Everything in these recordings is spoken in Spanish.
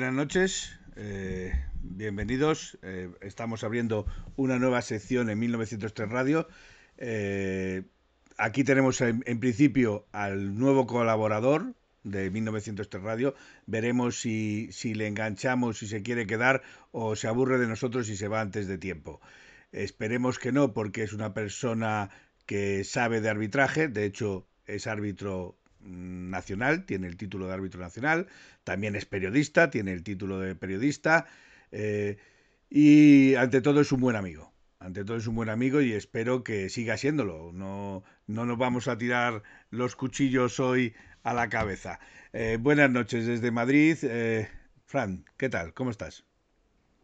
Buenas noches, eh, bienvenidos. Eh, estamos abriendo una nueva sección en 1903 Radio. Eh, aquí tenemos en, en, principio al nuevo colaborador de 1903 Radio. Veremos si, si le enganchamos, si se quiere quedar o se aburre de nosotros y se va antes de tiempo. Esperemos que no, porque es una persona que sabe de arbitraje, de hecho es árbitro nacional, tiene el título de árbitro nacional, también es periodista, tiene el título de periodista eh, y ante todo es un buen amigo. Ante todo es un buen amigo y espero que siga siéndolo. No, no nos vamos a tirar los cuchillos hoy a la cabeza. Eh, buenas noches desde Madrid. Eh, Fran, ¿qué tal? ¿Cómo estás?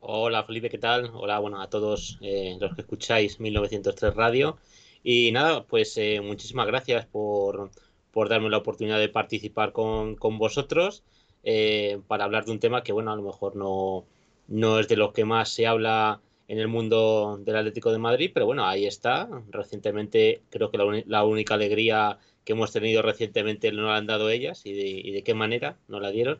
Hola Felipe, ¿qué tal? Hola, bueno, a todos los que escucháis 1903 Radio. Y nada, pues muchísimas gracias por, por, darme la oportunidad de participar con, con vosotros eh, para hablar de un tema que, bueno, a lo mejor no, no es de lo que más se habla en el mundo del Atlético de Madrid, pero bueno, ahí está. Recientemente creo que la, la única alegría que hemos tenido recientemente no la han dado ellas y de, y de qué manera no la dieron.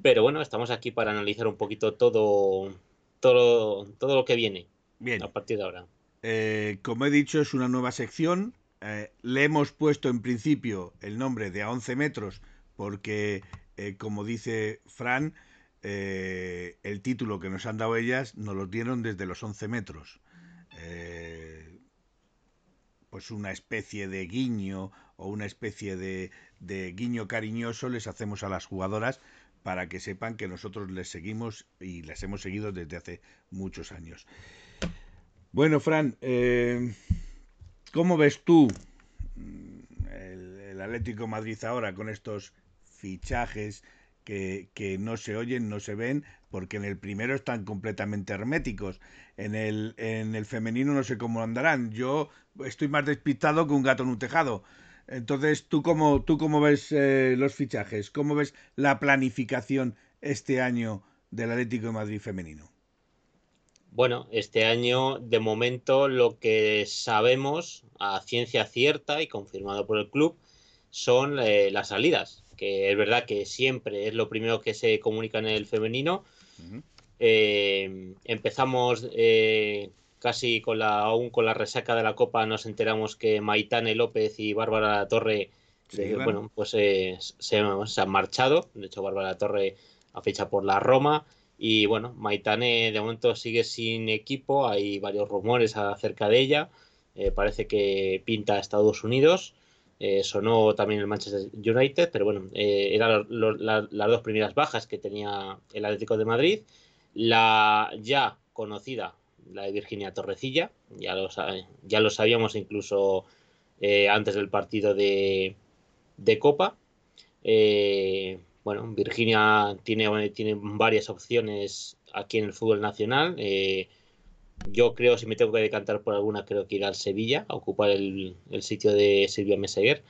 Pero bueno, estamos aquí para analizar un poquito todo, todo, todo lo que viene Bien. a partir de ahora. Eh, como he dicho, es una nueva sección. Eh, le hemos puesto en principio el nombre de a 11 metros porque, eh, como dice Fran, eh, el título que nos han dado ellas nos lo dieron desde los 11 metros. Pues una especie de guiño o una especie de, de guiño cariñoso les hacemos a las jugadoras para que sepan que nosotros les seguimos y les hemos seguido desde hace muchos años. Bueno, Fran, ¿cómo ves tú el, Atlético Madrid ahora con estos fichajes que, que, no se oyen, no se ven? Porque en el primero están completamente herméticos. En el, en el femenino no sé cómo andarán. Yo estoy más despistado que un gato en un tejado. Entonces, ¿tú cómo, tú cómo ves eh, los fichajes? ¿Cómo ves la planificación este año del Atlético de Madrid femenino? Bueno, este año, de momento, lo que sabemos a ciencia cierta y confirmado por el club son eh, las salidas, que es verdad que siempre es lo primero que se comunica en el femenino. Uh -huh. eh, empezamos eh, casi con la, aún con la resaca de la Copa nos enteramos que Maitane López y Bárbara Torre sí, eh, bueno, pues se, se, han marchado. De hecho, Bárbara Torre ha fichado por la Roma. Y bueno, Maitane de momento sigue sin equipo. Hay varios rumores acerca de ella. Eh, parece que pinta a Estados Unidos. Eh, sonó también el Manchester United, pero bueno, eh, eran las dos primeras bajas que tenía el Atlético de Madrid. La ya conocida la de Virginia Torrecilla, ya lo, ya lo sabíamos incluso antes del partido de, de Copa. Eh, bueno, Virginia tiene, tiene varias opciones aquí en el fútbol nacional. Eh, yo creo, si me tengo que decantar por alguna, creo que ir al Sevilla a ocupar el, el sitio de Silvia Meseguer,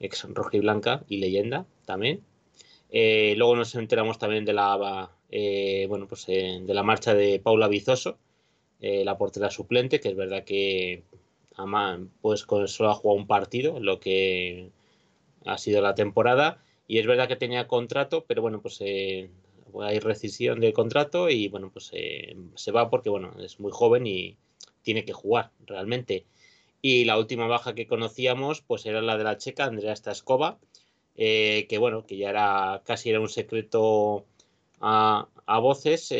ex roja y blanca y leyenda también. Eh, luego nos enteramos también de la, eh, bueno, pues, de la marcha de Paula Vizoso, eh, la portera suplente, que es verdad que pues con solo ha jugado un partido, lo que ha sido la temporada, y es verdad que tenía contrato, pero bueno, pues eh, hay rescisión del contrato y bueno, pues eh, se va porque bueno, es muy joven y tiene que jugar realmente. Y la última baja que conocíamos, pues era la de la checa, Andrea Staskova, eh, que bueno, que ya era casi era un secreto a, a voces,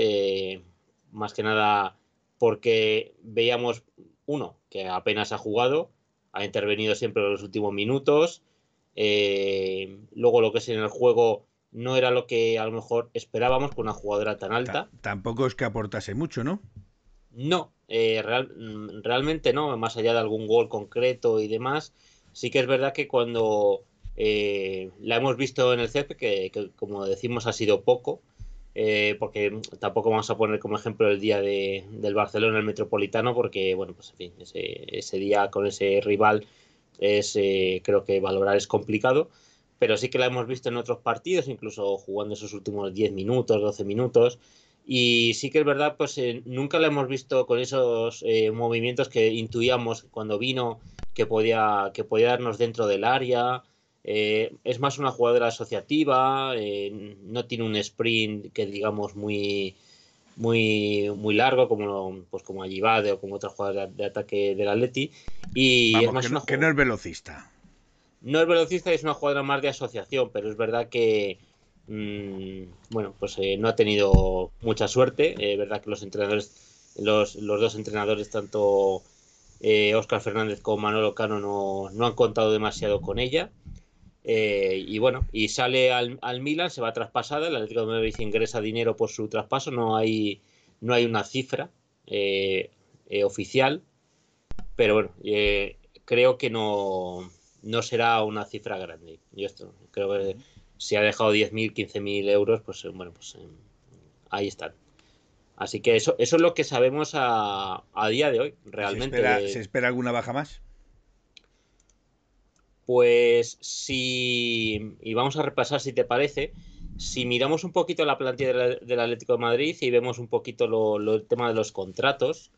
más que nada porque veíamos uno que apenas ha jugado, ha intervenido siempre en los últimos minutos, eh, luego lo que es en el juego no era lo que a lo mejor esperábamos con una jugadora tan alta. T Tampoco es que aportase mucho, ¿no? No, eh, real, realmente no, más allá de algún gol concreto y demás. Sí que es verdad que cuando eh, la hemos visto en el CEP, que, que, como decimos ha sido poco, eh, porque tampoco vamos a poner como ejemplo el día de, del Barcelona, el Metropolitano, porque bueno, pues en fin, ese, ese día con ese rival es eh, creo que valorar es complicado, pero sí que la hemos visto en otros partidos, incluso jugando esos últimos 10 minutos, 12 minutos, y sí que es verdad, pues eh, nunca la hemos visto con esos eh, movimientos que intuíamos cuando vino, que podía, que podía darnos dentro del área, es más una jugadora asociativa, no tiene un sprint que digamos muy muy muy largo como pues como Ayibade o como otras jugadoras de, ataque del Atleti. Y es más que, no, que no es velocista. No es velocista es una jugadora más de asociación pero es verdad que mm, bueno pues eh, no ha tenido mucha suerte. Es eh, verdad que los entrenadores los, los dos entrenadores tanto Oscar eh, Fernández como Manolo Cano no, no han contado demasiado con ella eh, y bueno, y sale al, al, Milan, se va traspasada, el Atlético de Madrid ingresa dinero por su traspaso, no hay, no hay una cifra eh, eh, oficial, pero bueno, creo que no, no será una cifra grande. Yo esto, creo que si ha dejado 10.000, 15.000 euros, pues bueno, pues ahí están. Así que eso, eso es lo que sabemos a, a día de hoy, realmente. ¿Se espera alguna baja más? Pues si, y vamos a repasar si te parece, si miramos un poquito la plantilla del, Atlético de Madrid y vemos un poquito lo, el tema de los contratos,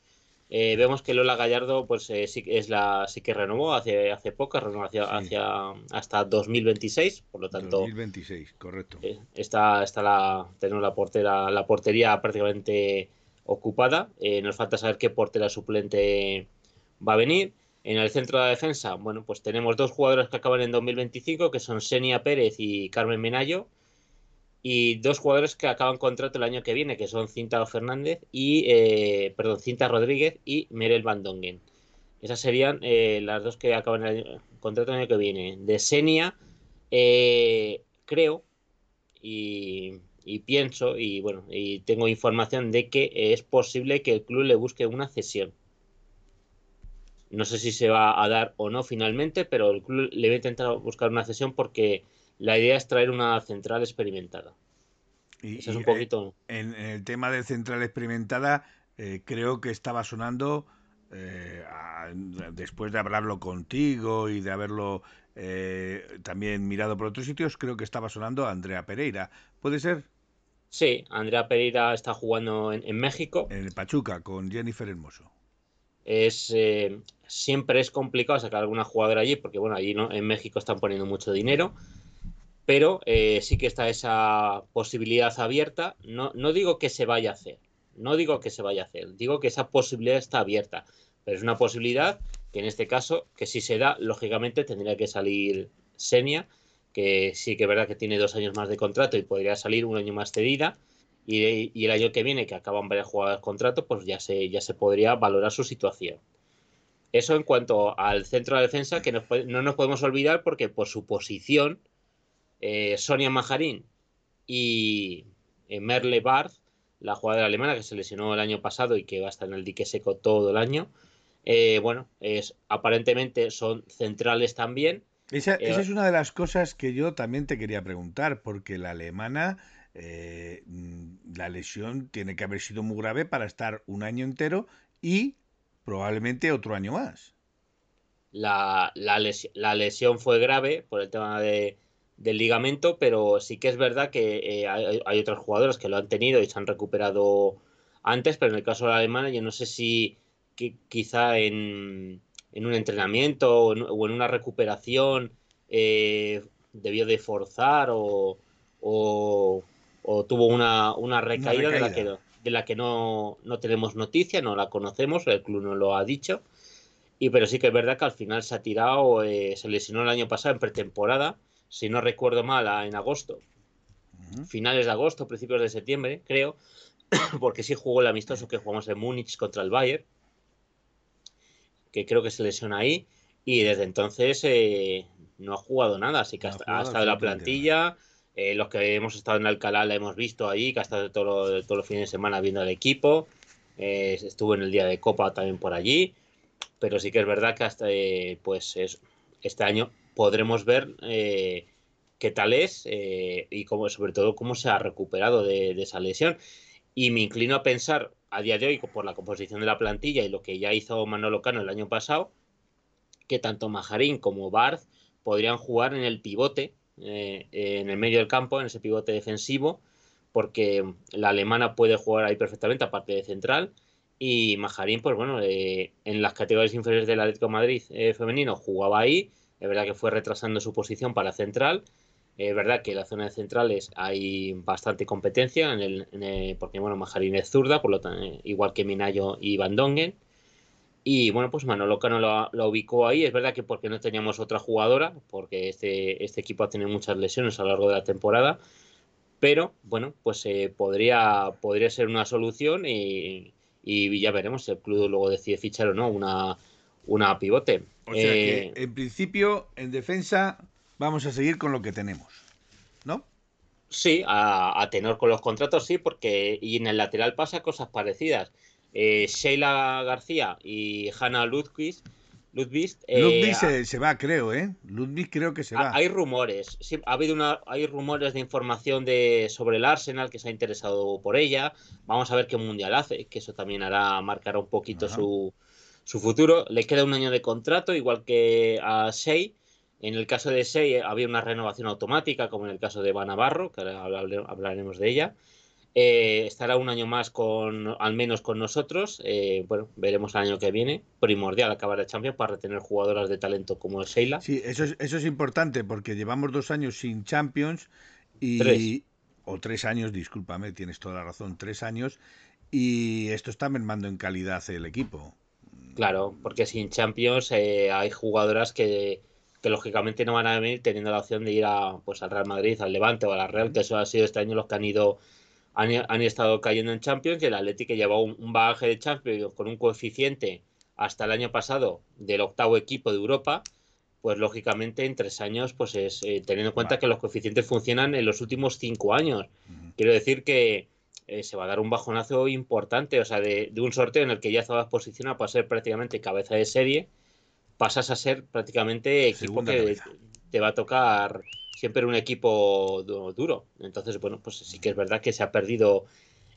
eh, vemos que Lola Gallardo pues eh, sí, es la, sí que renovó hace, hace poco, renovó hacia, hacia, hasta 2026, por lo tanto... 2026, correcto. Eh, está, está la, tenemos la, portera, la portería prácticamente ocupada, nos falta saber qué portera suplente va a venir. En el centro de la defensa, bueno, pues tenemos dos jugadores que acaban en 2025, que son Senia Pérez y Carmen Menayo, y dos jugadores que acaban contrato el año que viene, que son Cinta Fernández y, eh, perdón, Cinta Rodríguez y Merel Van Dongen. Esas serían eh, las dos que acaban el contrato el año que viene. De Senia, eh, creo, y, pienso, y bueno, y tengo información de que es posible que el club le busque una cesión no sé si se va a dar o no finalmente, pero el club le va a intentar buscar una cesión porque la idea es traer una central experimentada. Y, es un poquito. En, el tema de central experimentada, eh, creo que estaba sonando, eh, después de hablarlo contigo y de haberlo eh, también mirado por otros sitios, creo que estaba sonando Andrea Pereira. ¿Puede ser? Sí, Andrea Pereira está jugando en, en México. En el Pachuca, con Jennifer Hermoso es eh, siempre es complicado sacar alguna jugadora allí porque bueno allí no en México están poniendo mucho dinero pero eh, sí que está esa posibilidad abierta. No, no digo que se vaya a hacer no digo que se vaya a hacer digo que esa posibilidad está abierta pero es una posibilidad que en este caso que si se da lógicamente tendría que salir Senia que sí que es verdad que tiene dos años más de contrato y podría salir un año más cedida y, el año que viene, que acaban varias jugadas de contrato, pues ya se, ya se podría valorar su situación. Eso en cuanto al centro de defensa, que no, nos podemos olvidar porque por su posición, eh, Sonia Majarín y eh, Merle Barth, la jugadora alemana que se lesionó el año pasado y que va a estar en el dique seco todo el año, eh, bueno, es, aparentemente son centrales también. esa, es una de las cosas que yo también te quería preguntar, porque la alemana eh, mm, la lesión tiene que haber sido muy grave para estar un año entero y probablemente otro año más. La, lesión, fue grave por el tema de, del ligamento, pero sí que es verdad que eh, hay, otros jugadores que lo han tenido y se han recuperado antes, pero en el caso de la alemana yo no sé si quizá en, un entrenamiento o en, una recuperación eh, debió de forzar o tuvo una, una, recaída, de la que, de la que no, no, tenemos noticia, no la conocemos, el club no lo ha dicho. Y pero sí que es verdad que al final se ha tirado, eh, se lesionó el año pasado en pretemporada, si no recuerdo mal, en agosto. Finales de agosto, principios de septiembre, creo, porque sí jugó el amistoso que jugamos en Múnich contra el Bayern, que creo que se lesiona ahí, y desde entonces eh, no ha jugado nada, así que ha, estado en la plantilla, eh, los que hemos estado en Alcalá la hemos visto ahí, que ha estado todo, todos los fines de semana viendo al equipo. Eh, estuvo en el día de Copa también por allí. Pero sí que es verdad que hasta eh, pues este año podremos ver qué tal es y cómo, sobre todo cómo se ha recuperado de, esa lesión. Y me inclino a pensar a día de hoy, por la composición de la plantilla y lo que ya hizo Manolo Cano el año pasado, que tanto Majarín como Barth podrían jugar en el pivote eh, en el medio del campo, en ese pivote defensivo, porque la alemana puede jugar ahí perfectamente, aparte de central. Y Majarín, pues bueno, eh, en las categorías inferiores del Atlético Madrid eh, femenino jugaba ahí, Es verdad que fue retrasando su posición para central. Es verdad que en la zona de centrales hay bastante competencia, en el, porque bueno, Majarín es zurda, por lo tanto, igual que Minayo y Van Dongen. Y bueno, pues Manolo Cano lo, ubicó ahí. Es verdad que porque no teníamos otra jugadora, porque este, este equipo ha tenido muchas lesiones a lo largo de la temporada. Pero bueno, pues eh, podría, podría ser una solución y, ya veremos si el club luego decide fichar o no una, una pivote. O sea que eh, en principio, en defensa, vamos a seguir con lo que tenemos, ¿no? Sí, a, tenor con los contratos, sí, porque y en el lateral pasa cosas parecidas. Eh, Sheila García y Hanna Ludwig Ludwig, eh, se, va, creo, ¿eh? Ludwig creo que se va. Hay rumores, sí, ha habido una, hay rumores de información de, sobre el Arsenal que se ha interesado por ella. Vamos a ver qué mundial hace, que eso también hará, marcará un poquito su, su futuro. Le queda un año de contrato, igual que a Shea. En el caso de Shea había una renovación automática, como en el caso de Van Navarro, que ahora hablaremos de ella. Eh, estará un año más con, al menos con nosotros. Eh, bueno, veremos el año que viene. Primordial acabar el Champions para retener jugadoras de talento como Sheila. Sí, eso es, eso es importante porque llevamos dos años sin Champions y... O tres años, discúlpame, tienes toda la razón, tres años. Y esto está mermando en calidad el equipo. Claro, porque sin Champions eh, hay jugadoras que, que, lógicamente no van a venir teniendo la opción de ir a, pues, al Real Madrid, al Levante o a la Real, que eso ha sido este año los que han ido han, estado cayendo en Champions y el Atlético lleva un, un, bagaje de Champions con un coeficiente hasta el año pasado del octavo equipo de Europa, pues lógicamente en tres años, pues es eh, teniendo en cuenta que los coeficientes funcionan en los últimos cinco años. Quiero decir que eh, se va a dar un bajonazo importante, o sea, de, un sorteo en el que ya estabas posicionado para ser prácticamente cabeza de serie, pasas a ser prácticamente equipo que te va a tocar siempre un equipo duro. Entonces, bueno, pues sí que es verdad que se ha perdido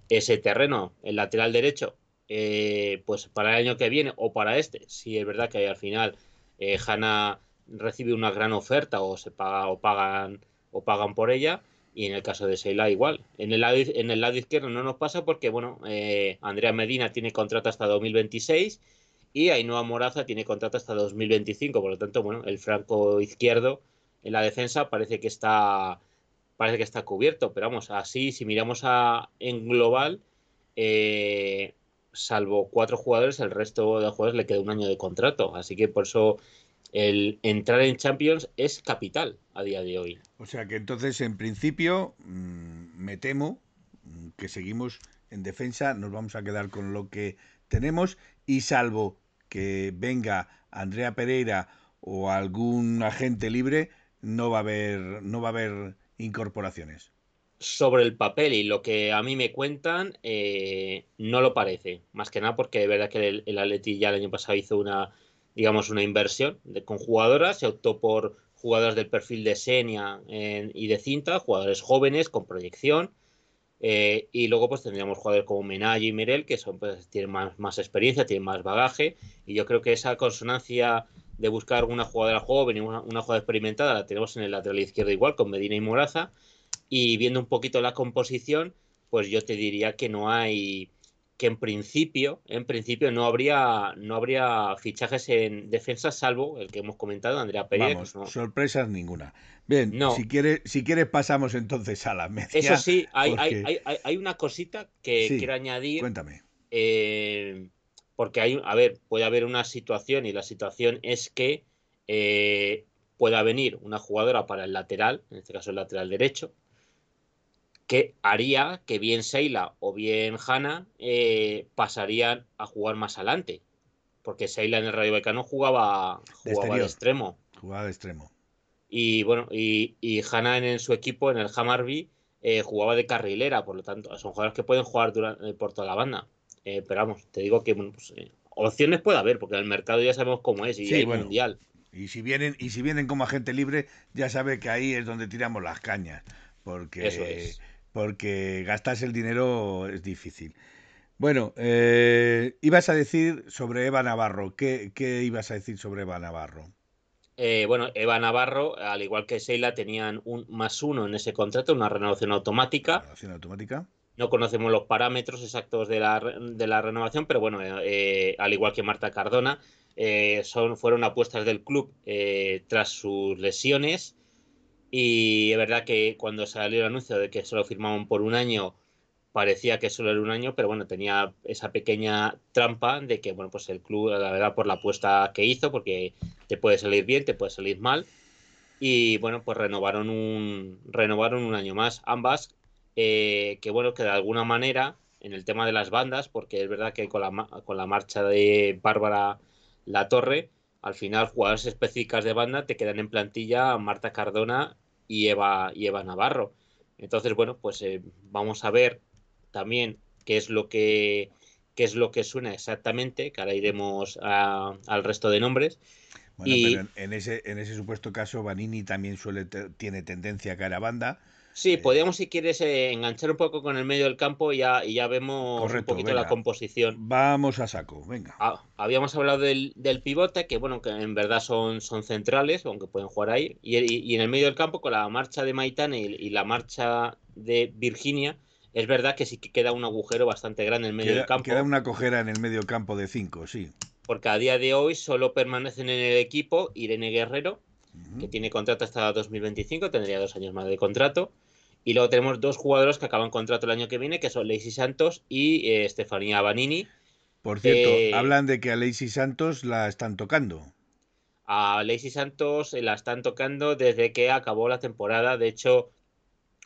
ese terreno. El lateral derecho, eh, pues para el año que viene o para este, sí es verdad que al final eh, recibe una gran oferta o se paga o pagan o pagan por ella. Y en el caso de Seila igual. En el lado, en el lado izquierdo no nos pasa porque, bueno, eh, Andrea Medina tiene contrato hasta 2026 y Ainhoa Moraza tiene contrato hasta 2025. Por lo tanto, bueno, el franco izquierdo en la defensa parece que está parece que está cubierto, pero vamos, así si miramos a, en global, eh, salvo cuatro jugadores, el resto de jugadores le queda un año de contrato, así que por eso el entrar en Champions es capital a día de hoy. O sea que entonces, en principio, mm, me temo que seguimos en defensa, nos vamos a quedar con lo que tenemos y salvo que venga Andrea Pereira o algún agente libre, no va a haber, no va a haber incorporaciones. Sobre el papel y lo que a mí me cuentan, eh, no lo parece. Más que nada porque de verdad que el, el Atleti ya el año pasado hizo una, digamos, una inversión de, con jugadoras, se optó por jugadoras del perfil de Senia y de cinta, jugadores jóvenes con proyección. Eh, y luego pues tendríamos jugadores como Menayo y Mirel, que son, pues, tienen más, más experiencia, tienen más bagaje. Y yo creo que esa consonancia de buscar una jugadora joven y una, una jugadora experimentada, la tenemos en el lateral izquierdo igual, con Medina y Moraza. Y viendo un poquito la composición, pues yo te diría que no hay que en principio, en principio no habría no habría fichajes en defensa salvo el que hemos comentado, Andrea Pérez. Vamos, sorpresas ninguna. Bien, si quieres si quieres pasamos entonces a la media. Eso sí, hay, hay, hay, hay, una cosita que quiero añadir. Cuéntame. Eh, porque hay, a ver, puede haber una situación y la situación es que eh, pueda venir una jugadora para el lateral, en este caso el lateral derecho, que haría que bien Seila o bien Hanna eh, pasarían a jugar más adelante. Porque Seila en el Radio Becano jugaba, jugaba de, extremo. Jugaba de extremo. Y bueno, y, y Hanna en, su equipo, en el Hammarby, eh, jugaba de carrilera, por lo tanto, son jugadores que pueden jugar durante, por toda la banda. Eh, pero vamos, te digo que pues, eh, opciones puede haber, porque el mercado ya sabemos cómo es y hay mundial. Y si vienen, y si vienen como agente libre, ya sabe que ahí es donde tiramos las cañas. Porque, porque gastarse el dinero es difícil. Bueno, eh, ibas a decir sobre Eva Navarro. ¿Qué, ibas a decir sobre Eva Navarro? bueno, Eva Navarro, al igual que Sheila, tenían un más uno en ese contrato, una renovación automática. Renovación automática. No conocemos los parámetros exactos de la, de la renovación, pero bueno, eh, al igual que Marta Cardona, eh, son, fueron apuestas del club eh, tras sus lesiones. Y es verdad que cuando salió el anuncio de que solo firmaban por un año, parecía que solo era un año, pero bueno, tenía esa pequeña trampa de que, bueno, pues el club, la verdad, por la apuesta que hizo, porque te puede salir bien, te puede salir mal. Y bueno, pues renovaron un, renovaron un año más ambas, eh, que bueno, que de alguna manera, en el tema de las bandas, porque es verdad que con la, con la marcha de Bárbara La Torre, al final jugadores específicas de banda te quedan en plantilla Marta Cardona y Eva, y Eva Navarro. Entonces, bueno, pues eh, vamos a ver también qué es lo que qué es lo que suena exactamente, que ahora iremos al resto de nombres. Bueno, pero en, ese, en ese supuesto caso, Vanini también suele tiene tendencia a caer a banda. Sí, podríamos, si quieres, eh, enganchar un poco con el medio del campo y ya, y ya vemos un poquito la composición. Vamos a saco, venga. Ah, habíamos hablado del, del, pivote, que bueno, que en verdad son, son centrales, aunque pueden jugar ahí. Y, y, en el medio del campo, con la marcha de Maitane y, la marcha de Virginia, es verdad que sí que queda un agujero bastante grande en el medio del campo. Queda una cojera en el medio campo de 5, sí. Porque a día de hoy solo permanecen en el equipo Irene Guerrero, que tiene contrato hasta 2025, tendría dos años más de contrato. Y luego tenemos dos jugadores que acaban contrato el año que viene, que son Lacey Santos y eh, Estefanía Banini. Por cierto, eh, hablan de que a Lacey Santos la están tocando. A Lacey Santos la están tocando desde que acabó la temporada. De hecho,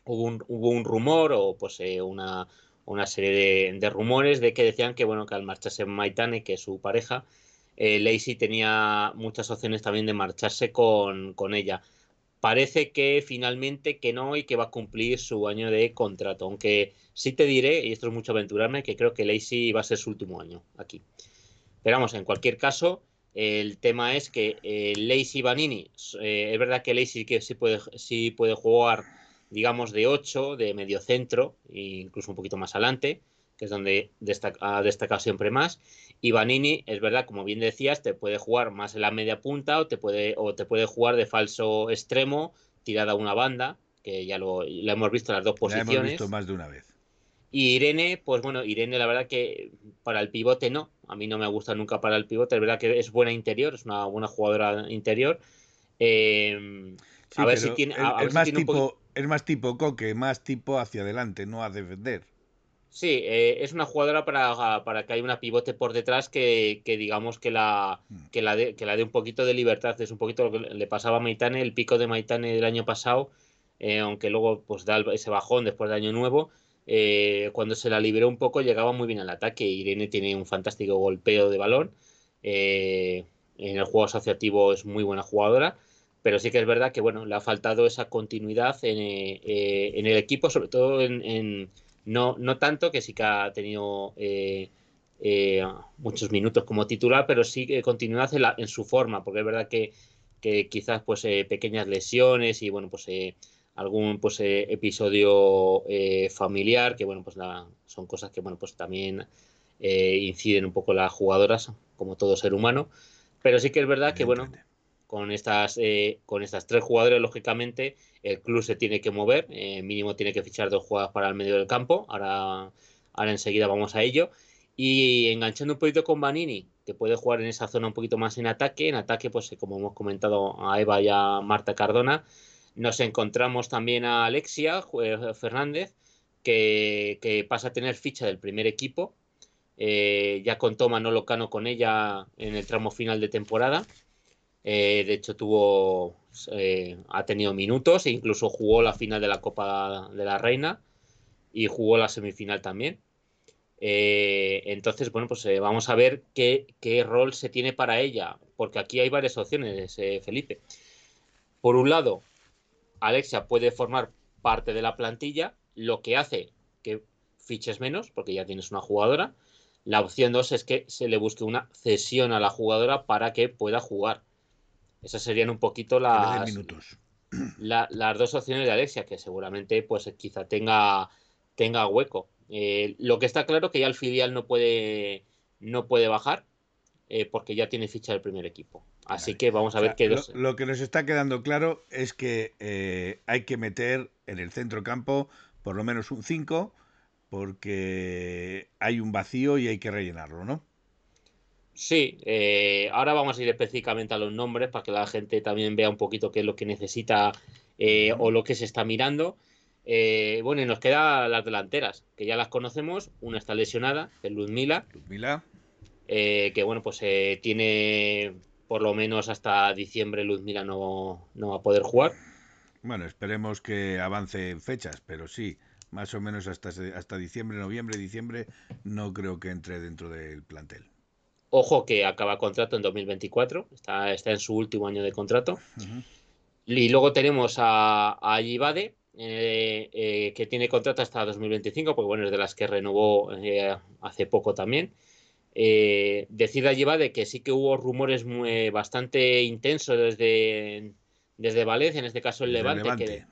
hubo un, hubo un rumor o pues eh, una, una, serie de, rumores de que decían que bueno que al marcharse Maitane, que es su pareja, eh, Lacey tenía muchas opciones también de marcharse con, con ella parece que finalmente que no y que va a cumplir su año de contrato. Aunque sí te diré, y esto es mucho aventurarme, que creo que Lacey va a ser su último año aquí. Pero vamos, en cualquier caso, el tema es que eh, Lacey Vanini, eh, es verdad que Lacey que sí puede, sí puede jugar, digamos, de 8, de medio centro, e incluso un poquito más adelante, que es donde ha destacado siempre más. Y Vanini, es verdad, como bien decías, te puede jugar más en la media punta o te puede, o te puede jugar de falso extremo, tirada a una banda, que ya lo, hemos visto en las dos posiciones. Lo hemos visto más de una vez. Y Irene, pues bueno, Irene la verdad que para el pivote no, a mí no me gusta nunca para el pivote, es verdad que es buena interior, es una buena jugadora interior. Eh, a ver si tiene... es, más tipo, es más tipo coque, más tipo hacia adelante, no a defender. Sí, eh, es una jugadora para, para, que haya una pivote por detrás que, que digamos que la, mm. que, la de, que la dé un poquito de libertad. Es un poquito lo que le pasaba a Maitane, el pico de Maitane del año pasado, eh, aunque luego pues da ese bajón después de año nuevo. Eh, cuando se la liberó un poco llegaba muy bien al ataque. Irene tiene un fantástico golpeo de balón. en el juego asociativo es muy buena jugadora pero sí que es verdad que bueno le ha faltado esa continuidad en, en el equipo sobre todo en, no, no tanto, que sí que ha tenido eh, eh, muchos minutos como titular, pero sí que continúa en, en, su forma, porque es verdad que, quizás pues eh, pequeñas lesiones y bueno, pues algún pues episodio familiar, que bueno, pues son cosas que bueno, pues también inciden un poco las jugadoras, como todo ser humano. Pero sí que es verdad que bueno, con estas, con estas tres jugadores, lógicamente, el club se tiene que mover, eh, mínimo tiene que fichar dos jugadas para el medio del campo, ahora, ahora enseguida vamos a ello. Y enganchando un poquito con Vanini, que puede jugar en esa zona un poquito más en ataque, en ataque, pues como hemos comentado a Eva y a Marta Cardona, nos encontramos también a Alexia eh, Fernández, que, pasa a tener ficha del primer equipo, eh, ya contó Manolo Cano con ella en el tramo final de temporada. De hecho, tuvo eh, ha tenido minutos e incluso jugó la final de la Copa de la Reina y jugó la semifinal también. Eh, entonces, bueno, pues eh, vamos a ver qué, rol se tiene para ella, porque aquí hay varias opciones, Felipe. Por un lado, Alexia puede formar parte de la plantilla, lo que hace que fiches menos, porque ya tienes una jugadora. La opción dos es que se le busque una cesión a la jugadora para que pueda jugar. Esas serían un poquito las, las dos opciones de Alexia, que seguramente pues quizá tenga, tenga hueco. Eh, lo que está claro que ya el filial no puede, no puede bajar eh, porque ya tiene ficha del primer equipo. Así que vamos a ver qué... Lo, que nos está quedando claro es que eh, hay que meter en el centro campo por lo menos un 5 porque hay un vacío y hay que rellenarlo, ¿no? Sí, eh, ahora vamos a ir específicamente a los nombres para que la gente también vea un poquito qué es lo que necesita eh, o lo que se está mirando. Eh, bueno, y nos quedan las delanteras, que ya las conocemos. Una está lesionada, es Luzmila. Luzmila. que bueno, pues tiene por lo menos hasta diciembre Luzmila no, no va a poder jugar. Bueno, esperemos que avance en fechas, pero sí, más o menos hasta, hasta diciembre, noviembre, diciembre, no creo que entre dentro del plantel. Ojo que acaba contrato en 2024, está, está en su último año de contrato. Y luego tenemos a, a eh, eh, que tiene contrato hasta 2025, porque bueno, es de las que renovó eh, hace poco también. Eh, decir a que sí que hubo rumores muy, bastante intensos desde, desde Valencia, en este caso el Levante,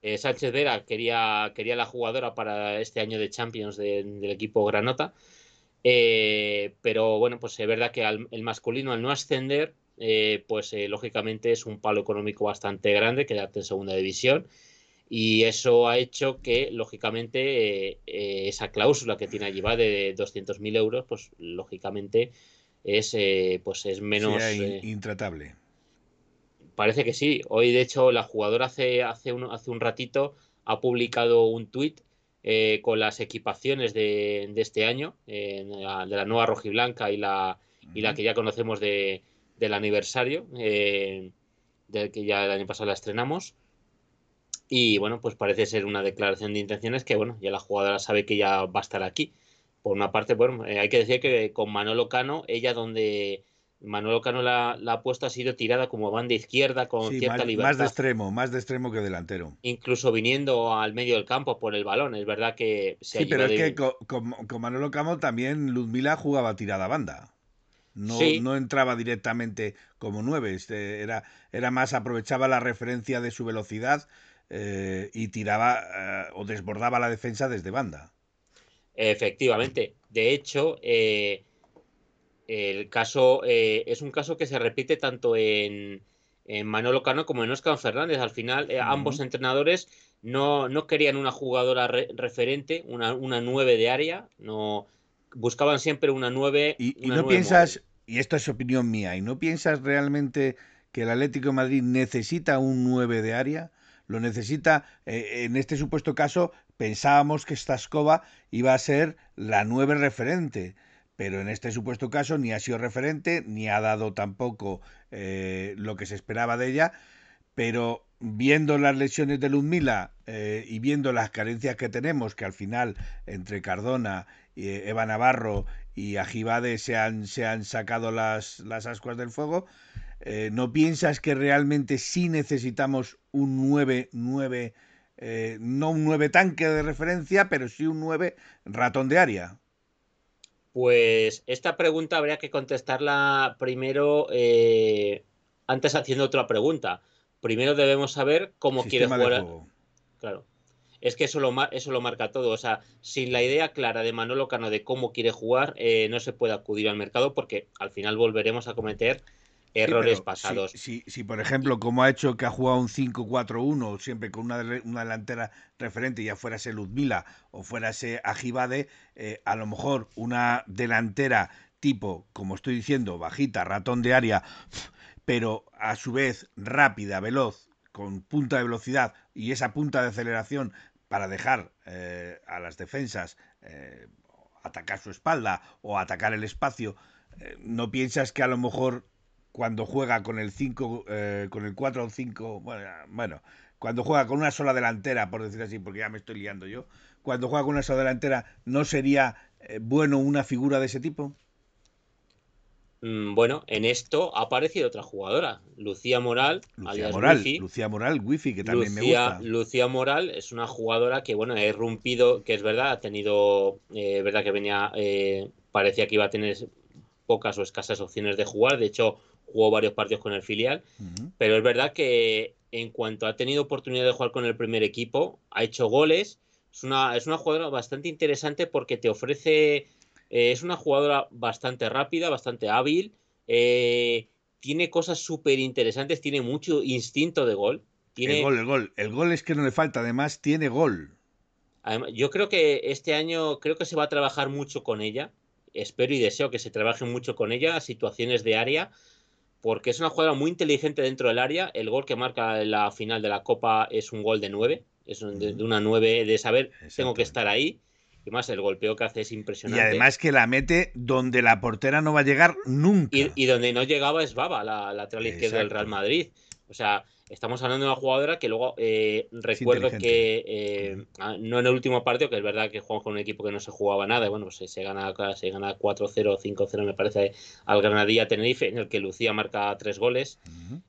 que Sánchez Vera quería, quería la jugadora para este año de Champions del equipo Granota. Eh, pero bueno, pues es verdad que el masculino al no ascender, eh, pues eh, lógicamente es un palo económico bastante grande quedarte en segunda división. Y eso ha hecho que, lógicamente, esa cláusula que tiene allí va de 200.000 euros, pues lógicamente es, pues es menos. intratable. Parece que sí. Hoy, de hecho, la jugadora hace, hace, un, hace un ratito ha publicado un tuit eh, con las equipaciones de, este año, de la nueva rojiblanca y la, y la que ya conocemos de, del aniversario, eh, del que ya el año pasado la estrenamos. Y bueno, pues parece ser una declaración de intenciones que, bueno, ya la jugadora sabe que ya va a estar aquí. Por una parte, bueno, eh, hay que decir que con Manolo Cano, ella donde Manolo Cano la, la puesto ha sido tirada como banda izquierda con cierta libertad. Más de extremo, más de extremo que delantero. Incluso viniendo al medio del campo por el balón. Es verdad que se Sí, pero es que con, Manolo Cano también Luzmila jugaba tirada banda. No, no entraba directamente como nueve. Este, era, era más, aprovechaba la referencia de su velocidad eh, y tiraba eh, o desbordaba la defensa desde banda. Efectivamente. De hecho, eh, el caso eh, es un caso que se repite tanto en, Manolo Cano como en Oscar Fernández. Al final, eh, ambos entrenadores no, no, querían una jugadora referente, una, una nueve de área, no buscaban siempre una nueve. Y, no piensas, y esto es opinión mía, ¿y no piensas realmente que el Atlético de Madrid necesita un nueve de área? Lo necesita, eh, en este supuesto caso, pensábamos que esta escoba iba a ser la nueve referente pero en este supuesto caso ni ha sido referente, ni ha dado tampoco eh, lo que se esperaba de ella, pero viendo las lesiones de Ludmila eh, y viendo las carencias que tenemos, que al final entre Cardona, eh, Eva Navarro y Ajibade se han, se han sacado las, las ascuas del fuego, ¿no piensas que realmente sí necesitamos un 9, 9 no un 9 tanque de referencia, pero sí un 9 ratón de área? Pues esta pregunta habría que contestarla primero, eh, antes haciendo otra pregunta. Primero debemos saber cómo quiere jugar. Claro. Es que eso lo, eso lo marca todo. O sea, sin la idea clara de Manolo Cano de cómo quiere jugar, eh, no se puede acudir al mercado porque al final volveremos a cometer errores pasados. Si, si, por ejemplo, como ha hecho que ha jugado un 5-4-1, siempre con una, una, delantera referente, ya fuera ese Ludmila o fuera ese Ajibade, eh, a lo mejor una delantera tipo, como estoy diciendo, bajita, ratón de área, pero a su vez rápida, veloz, con punta de velocidad y esa punta de aceleración para dejar eh, a las defensas eh, atacar su espalda o atacar el espacio, ¿no piensas que a lo mejor cuando juega con el 5, eh, con el 4 o 5, bueno, cuando juega con una sola delantera, por decir así, porque ya me estoy liando yo, cuando juega con una sola delantera, ¿no sería eh, bueno una figura de ese tipo? Mm, bueno, en esto ha aparecido otra jugadora, Lucía Moral. Lucía Moral, Lucía Moral, Wifi, que también me gusta. Lucía Moral es una jugadora que, bueno, ha irrumpido, que es verdad, ha tenido, eh, verdad que venía, parecía que iba a tener pocas o escasas opciones de jugar. De hecho, jugó varios partidos con el filial, pero es verdad que en cuanto ha tenido oportunidad de jugar con el primer equipo, ha hecho goles. Es una, es una jugadora bastante interesante porque te ofrece. Eh, es una jugadora bastante rápida, bastante hábil. Eh, tiene cosas súper interesantes, tiene mucho instinto de gol. Tiene... El gol, el gol. El gol es que no le falta, además tiene gol. yo creo que este año creo que se va a trabajar mucho con ella espero y deseo que se trabaje mucho con ella, situaciones de área, porque es una jugadora muy inteligente dentro del área. El gol que marca la final de la Copa es un gol de 9, es de, una 9 de saber, tengo que estar ahí. Y más, el golpeo que hace es impresionante. Y además que la mete donde la portera no va a llegar nunca. Y, donde no llegaba es Baba, la lateral izquierda del Real Madrid. O sea, estamos hablando de una jugadora que luego eh, recuerdo que eh, no en el último partido, que es verdad que jugamos con un equipo que no se jugaba nada, bueno, pues se gana, se gana 4-0, 5-0 me parece al Granadilla Tenerife, en el que Lucía marca tres goles.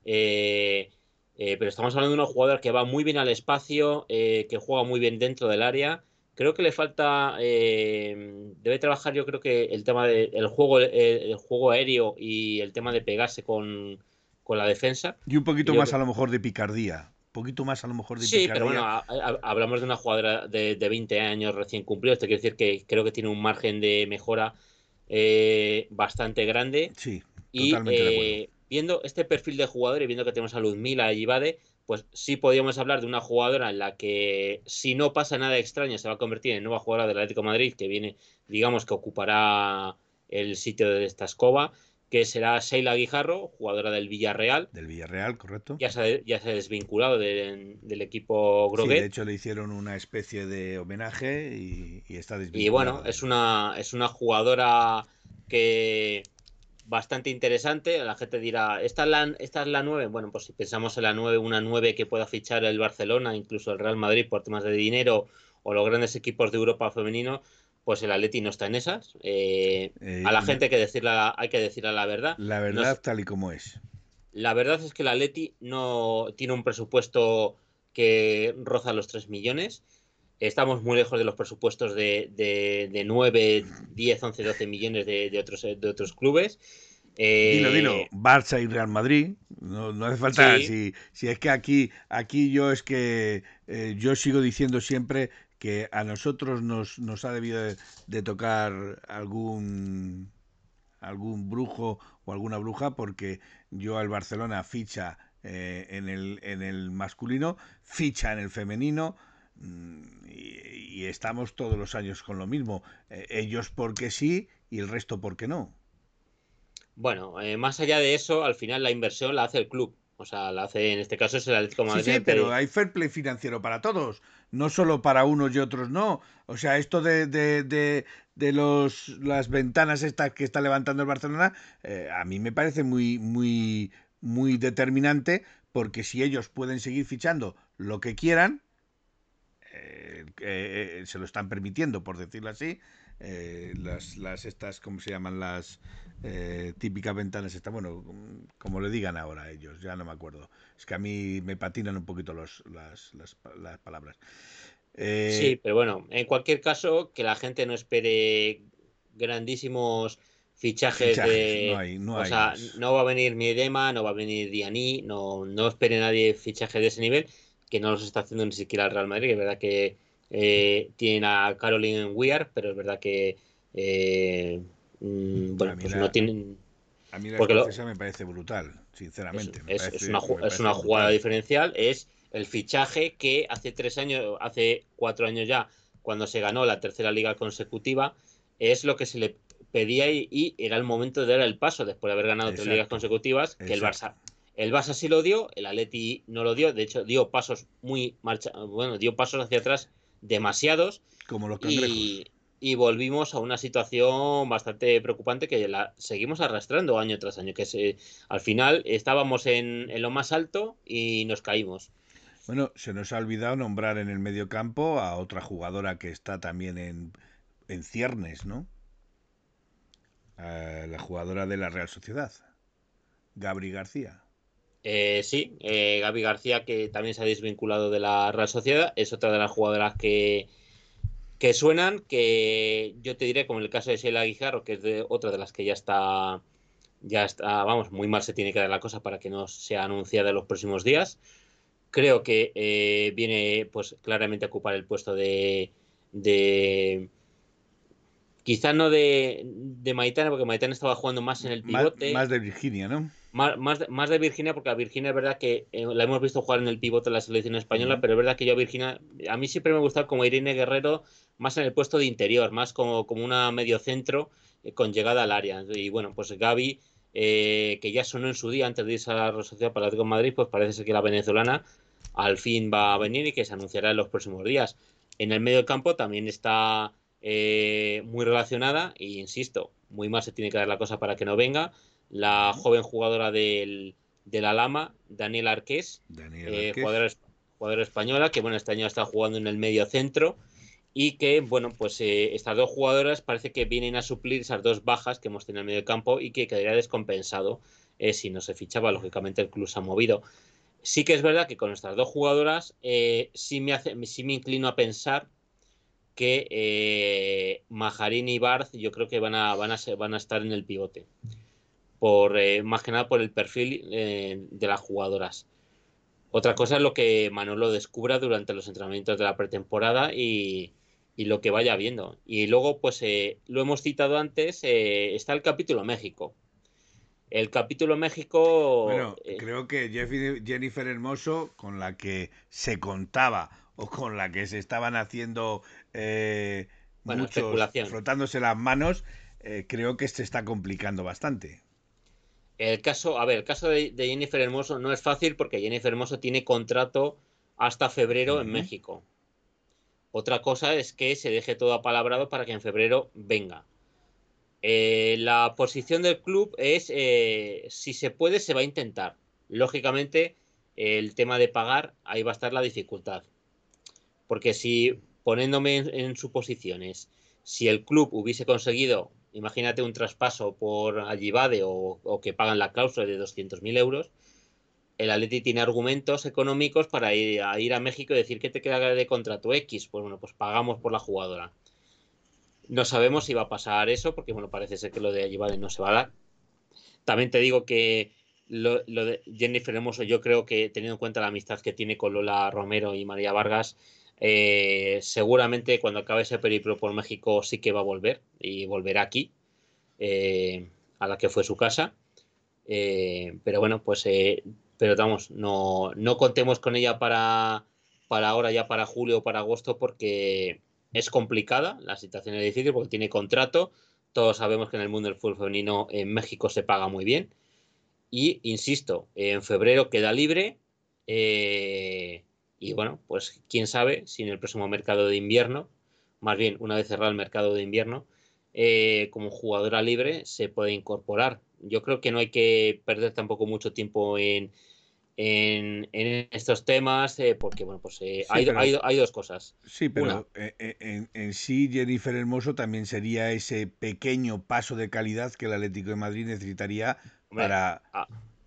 Eh, pero estamos hablando de una jugadora que va muy bien al espacio, que juega muy bien dentro del área. Creo que le falta, debe trabajar yo creo que el tema del juego, el juego aéreo y el tema de pegarse con, con la defensa. Y un poquito más a lo mejor de picardía. Un poquito más a lo mejor de sí, pero bueno, hablamos de una jugadora de, de, 20 años recién cumplido. Esto quiere decir que creo que tiene un margen de mejora eh, bastante grande. Sí, y eh, viendo este perfil de jugador y viendo que tenemos a Luzmila y Ibade, pues sí podríamos hablar de una jugadora en la que si no pasa nada extraño se va a convertir en nueva jugadora del Atlético Madrid que viene, digamos que ocupará el sitio de esta escoba que será Sheila Guijarro, jugadora del Villarreal. Del Villarreal, correcto. Ya se, ha, ya se ha desvinculado del equipo Groguet. Sí, de hecho le hicieron una especie de homenaje y, está desvinculado. Y bueno, es una, es una jugadora que bastante interesante. La gente dirá, ¿esta es la, esta es la 9? Bueno, pues si pensamos en la 9, una 9 que pueda fichar el Barcelona, incluso el Real Madrid por temas de dinero o los grandes equipos de Europa femenino, pues el Atleti no está en esas. Eh, eh, a la gente hay que, hay que decirle la verdad. La verdad tal y como es. La verdad es que el Atleti no tiene un presupuesto que roza los 3 millones. Estamos muy lejos de los presupuestos de, de, 9, 10, 11, 12 millones de, otros, de otros clubes. Eh, dilo, dilo, Barça y Real Madrid. No, no hace falta. Si, si, es que aquí, aquí yo es que yo sigo diciendo siempre que a nosotros nos, nos ha debido de, tocar algún algún brujo o alguna bruja porque yo al Barcelona ficha eh, en, el, en el masculino, ficha en el femenino mm, y, estamos todos los años con lo mismo. Eh, ellos porque sí y el resto porque no. Bueno, eh, más allá de eso, al final la inversión la hace el club. O sea, la hace, en este caso es el Atlético Madrid. Sí, sí, pero hay fair play financiero para todos, no solo para unos y otros no. O sea, esto de, de, de, los, las ventanas estas que está levantando el Barcelona, eh, a mí me parece muy, muy, muy determinante, porque si ellos pueden seguir fichando lo que quieran, eh, eh, se lo están permitiendo, por decirlo así, las, las estas, ¿cómo se llaman? Las eh, típicas ventanas está bueno, como le digan ahora a ellos, ya no me acuerdo. Es que a mí me patinan un poquito los, las, las, palabras. Eh, sí, pero bueno, en cualquier caso, que la gente no espere grandísimos fichajes, de... No o sea, no va a venir Miedema, no va a venir Diani, no, no espere nadie fichajes de ese nivel, que no los está haciendo ni siquiera el Real Madrid, que es verdad que eh, tienen a Caroline Weir, pero es verdad que Mm, bueno, pues no tienen. A mí la porque me parece brutal, sinceramente. Es, una, es una jugada diferencial, es el fichaje que hace tres años, hace cuatro años ya, cuando se ganó la tercera liga consecutiva, es lo que se le pedía y, era el momento de dar el paso después de haber ganado tres ligas consecutivas, que el Barça. El Barça sí lo dio, el Atleti no lo dio, de hecho dio pasos muy marcha, bueno, dio pasos hacia atrás demasiados. Como los cangrejos y volvimos a una situación bastante preocupante que la seguimos arrastrando año tras año, que se, al final estábamos en, lo más alto y nos caímos. Bueno, se nos ha olvidado nombrar en el medio campo a otra jugadora que está también en, en ciernes, ¿no? la jugadora de la Real Sociedad, Gabri García. Eh, sí, eh, Gaby García, que también se ha desvinculado de la Real Sociedad, es otra de las jugadoras que, que suenan, que yo te diré, como en el caso de Sheila Guijarro, que es de otra de las que ya está, ya está, vamos, muy mal se tiene que dar la cosa para que no sea anunciada en los próximos días. Creo que eh, viene, pues, claramente a ocupar el puesto de, de quizá no de, de Maitana, porque Maitana estaba jugando más en el pivote. Más, de Virginia, ¿no? Más, más, de, Virginia, porque a Virginia es verdad que eh, la hemos visto jugar en el pivote de la selección española, pero es verdad que yo a Virginia, a mí siempre me gusta como Irene Guerrero, más en el puesto de interior, más como, como una medio centro eh, con llegada al área. Y bueno, pues Gaby, eh, que ya sonó en su día antes de irse a la Sociedad para con Madrid, pues parece ser que la venezolana al fin va a venir y que se anunciará en los próximos días. En el medio del campo también está muy relacionada, e insisto, muy mal se tiene que dar la cosa para que no venga la joven jugadora del, de la Lama, Daniela Arqués, eh, jugadora, española, que bueno, este año está jugando en el medio centro y que, bueno, pues eh, estas dos jugadoras parece que vienen a suplir esas dos bajas que hemos tenido en el medio campo y que quedaría descompensado eh, si no se fichaba, lógicamente el club se ha movido. Sí que es verdad que con estas dos jugadoras sí, me hace, sí me inclino a pensar que Majarín y Barth yo creo que van a, van a, van a estar en el pivote por eh, más que nada por el perfil eh, de las jugadoras. Otra cosa es lo que Manolo descubra durante los entrenamientos de la pretemporada y, lo que vaya viendo. Y luego, pues eh, lo hemos citado antes, está el capítulo México. El capítulo México. Bueno, creo que Jennifer Hermoso, con la que se contaba o con la que se estaban haciendo muchos frotándose las manos, creo que se está complicando bastante. El caso, a ver, el caso de, Jennifer Hermoso no es fácil porque Jennifer Hermoso tiene contrato hasta febrero en México. Otra cosa es que se deje todo apalabrado para que en febrero venga. Eh, la posición del club es, eh, si se puede, se va a intentar. Lógicamente, el tema de pagar, ahí va a estar la dificultad. Porque si, poniéndome en, en suposiciones, si el club hubiese conseguido imagínate un traspaso por Allibade o, que pagan la cláusula de 200.000 euros, el Atleti tiene argumentos económicos para ir a, ir a México y decir que te queda de contrato X. Pues bueno, pues pagamos por la jugadora. No sabemos si va a pasar eso, porque bueno, parece ser que lo de Allibade no se va a dar. También te digo que lo, lo, de Jennifer Hermoso, yo creo que teniendo en cuenta la amistad que tiene con Lola Romero y María Vargas, eh, seguramente cuando acabe ese periplo por México sí que va a volver y volverá aquí, eh, a la que fue su casa. Eh, pero bueno, pues, pero vamos, no, no contemos con ella para, para ahora, ya para julio o para agosto, porque es complicada, la situación es difícil porque tiene contrato. Todos sabemos que en el mundo del fútbol femenino en México se paga muy bien. Y insisto, en febrero queda libre. Y bueno, pues quién sabe si en el próximo mercado de invierno, más bien una vez cerrado el mercado de invierno, eh, como jugadora libre se puede incorporar. Yo creo que no hay que perder tampoco mucho tiempo en, en, estos temas, eh, porque bueno, pues eh, hay, hay, dos cosas. Sí, pero en, en, sí Jennifer Hermoso también sería ese pequeño paso de calidad que el Atlético de Madrid necesitaría para,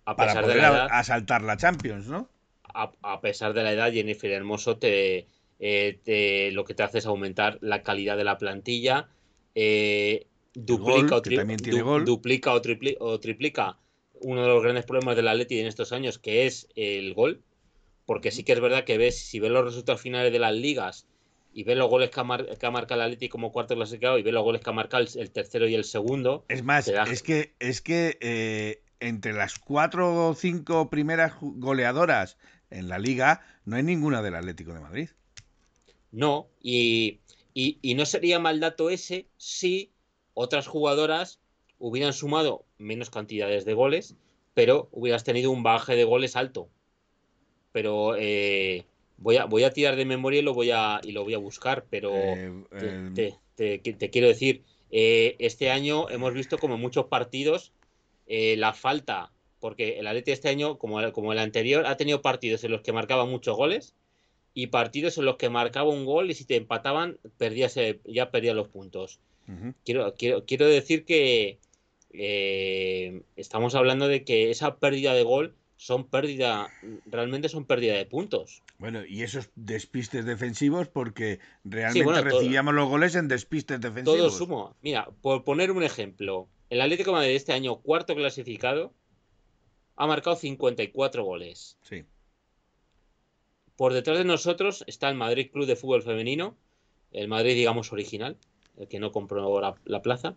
para poder asaltar la Champions, ¿no? A, pesar de la edad, Jennifer Hermoso eh, te, lo que te hace es aumentar la calidad de la plantilla, eh, duplica, o duplica o, triplica uno de los grandes problemas del Atleti en estos años, que es el gol, porque sí que es verdad que ves, si ves los resultados finales de las ligas y ves los goles que ha, marcado el Atleti como cuarto clasificado y ves los goles que ha marcado el, tercero y el segundo. Es más, es que, es que eh, entre las cuatro o cinco primeras goleadoras en la liga no hay ninguna del Atlético de Madrid. No, y, no sería mal dato ese si otras jugadoras hubieran sumado menos cantidades de goles, pero hubieras tenido un baje de goles alto. Pero eh, voy, a, voy a tirar de memoria y lo voy a, y lo voy a buscar, pero te, te, quiero decir, eh, este año hemos visto como muchos partidos eh, la falta porque el Atleti este año, como el, como el anterior, ha tenido partidos en los que marcaba muchos goles y partidos en los que marcaba un gol y si te empataban, perdías, ya perdías los puntos. quiero, quiero, quiero decir que eh, estamos hablando de que esa pérdida de gol son pérdida, realmente son pérdida de puntos. Bueno, y esos despistes defensivos, porque realmente recibíamos los goles en despistes defensivos. Todo sumo. Mira, por poner un ejemplo, el Atlético de Madrid este año, cuarto clasificado, ha marcado 54 goles. Sí. Por detrás de nosotros está el Madrid Club de Fútbol Femenino, el Madrid, digamos, original, el que no compró la, plaza.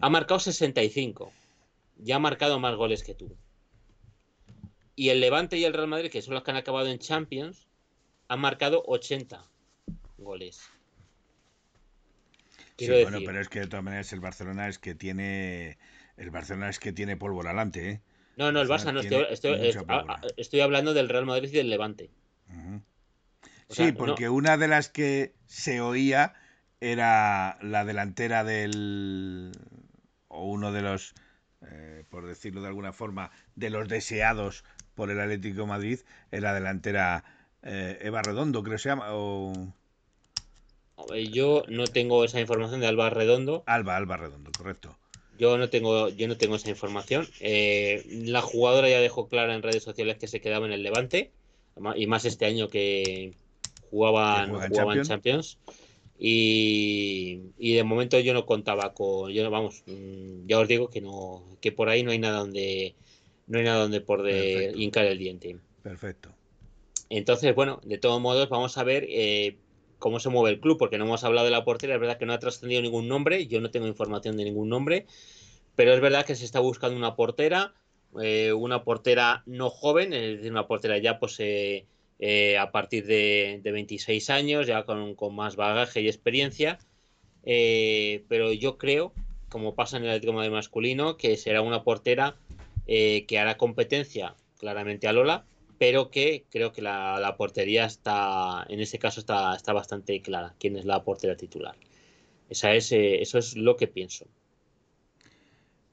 Ha marcado 65. Ya ha marcado más goles que tú. Y el Levante y el Real Madrid, que son los que han acabado en Champions, han marcado 80 goles. Quiero sí, bueno, pero es que de todas maneras el Barcelona es que tiene el Barcelona es que tiene polvo adelante, ¿eh? No, no, el Barça no, estoy, hablando del Real Madrid y del Levante. sí, porque una de las que se oía era la delantera del. o uno de los, eh, por decirlo de alguna forma, de los deseados por el Atlético Madrid, era delantera eh, Eva Redondo, creo que se llama. O... Yo no tengo esa información de Alba Redondo. Alba, Alba Redondo, correcto. Yo no tengo, yo no tengo esa información. Eh, la jugadora ya dejó claro en redes sociales que se quedaba en el Levante, y más este año que jugaban, jugaban Champions. Y, de momento yo no contaba con, yo vamos, mm, ya os digo que no, que por ahí no hay nada donde, no hay nada donde por de hincar el diente. Perfecto. Entonces, bueno, de todos modos vamos a ver eh, cómo se mueve el club, porque no hemos hablado de la portería, es verdad que no ha trascendido ningún nombre, yo no tengo información de ningún nombre, pero es verdad que se está buscando una portera, eh, una portera no joven, es decir, una portera ya pues eh, eh, a partir de, 26 años, ya con, más bagaje y experiencia, pero yo creo, como pasa en el Atlético Madrid masculino, que será una portera que hará competencia claramente a Lola, pero que creo que la, portería está, en ese caso está, está bastante clara, quién es la portera titular. Esa es, eh, eso es lo que pienso.